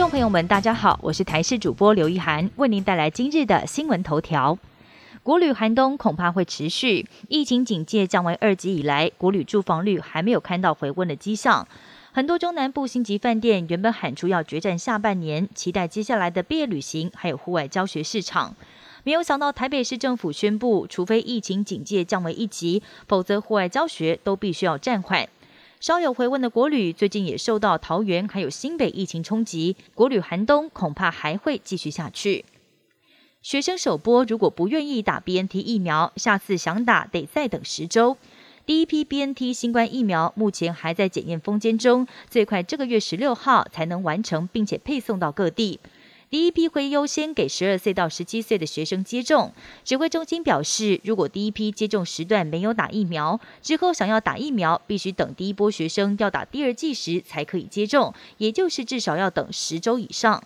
众朋友们，大家好，我是台视主播刘一涵，为您带来今日的新闻头条。国旅寒冬恐怕会持续，疫情警戒降为二级以来，国旅住房率还没有看到回温的迹象。很多中南部星级饭店原本喊出要决战下半年，期待接下来的毕业旅行还有户外教学市场，没有想到台北市政府宣布，除非疫情警戒降为一级，否则户外教学都必须要暂缓。稍有回温的国旅，最近也受到桃园还有新北疫情冲击，国旅寒冬恐怕还会继续下去。学生首波如果不愿意打 BNT 疫苗，下次想打得再等十周。第一批 BNT 新冠疫苗目前还在检验封间中，最快这个月十六号才能完成，并且配送到各地。第一批会优先给十二岁到十七岁的学生接种。指挥中心表示，如果第一批接种时段没有打疫苗，之后想要打疫苗，必须等第一波学生要打第二剂时才可以接种，也就是至少要等十周以上。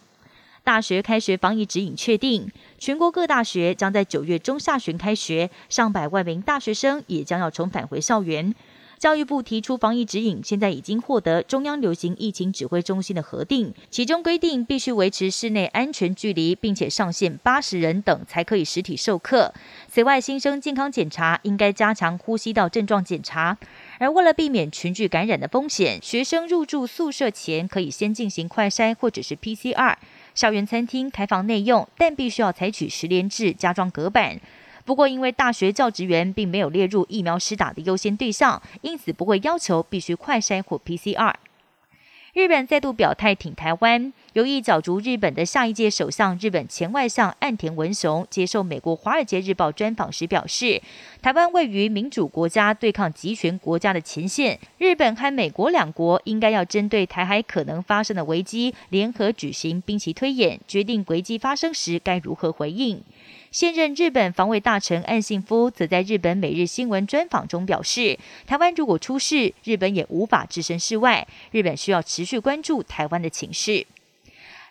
大学开学防疫指引确定，全国各大学将在九月中下旬开学，上百万名大学生也将要重返回校园。教育部提出防疫指引，现在已经获得中央流行疫情指挥中心的核定，其中规定必须维持室内安全距离，并且上限八十人等才可以实体授课。此外，新生健康检查应该加强呼吸道症状检查，而为了避免群聚感染的风险，学生入住宿舍前可以先进行快筛或者是 PCR。校园餐厅开放内用，但必须要采取十连制加装隔板。不过，因为大学教职员并没有列入疫苗施打的优先对象，因此不会要求必须快筛或 PCR。日本再度表态挺台湾，有意角逐日本的下一届首相，日本前外相岸田文雄接受美国《华尔街日报》专访时表示，台湾位于民主国家对抗集权国家的前线，日本和美国两国应该要针对台海可能发生的危机，联合举行兵棋推演，决定危机发生时该如何回应。现任日本防卫大臣岸信夫则在日本每日新闻专访中表示，台湾如果出事，日本也无法置身事外，日本需要持续关注台湾的情势。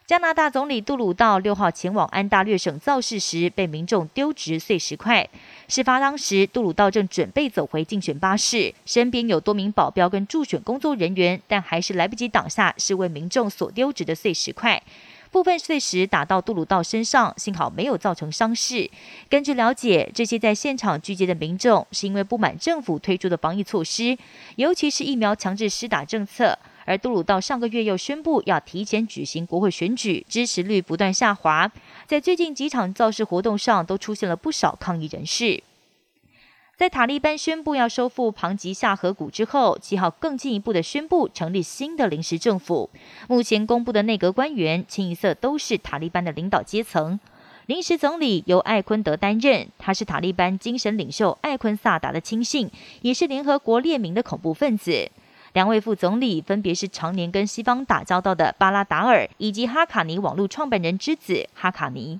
加拿大总理杜鲁道六号前往安大略省造势时，被民众丢掷碎石块。事发当时，杜鲁道正准备走回竞选巴士，身边有多名保镖跟助选工作人员，但还是来不及挡下是为民众所丢掷的碎石块。部分碎石打到杜鲁道身上，幸好没有造成伤势。根据了解，这些在现场聚集的民众是因为不满政府推出的防疫措施，尤其是疫苗强制施打政策。而杜鲁道上个月又宣布要提前举行国会选举，支持率不断下滑。在最近几场造势活动上，都出现了不少抗议人士。在塔利班宣布要收复庞吉下河谷之后，七号更进一步的宣布成立新的临时政府。目前公布的内阁官员清一色都是塔利班的领导阶层。临时总理由艾昆德担任，他是塔利班精神领袖艾昆萨达的亲信，也是联合国列名的恐怖分子。两位副总理分别是常年跟西方打交道的巴拉达尔，以及哈卡尼网络创办人之子哈卡尼。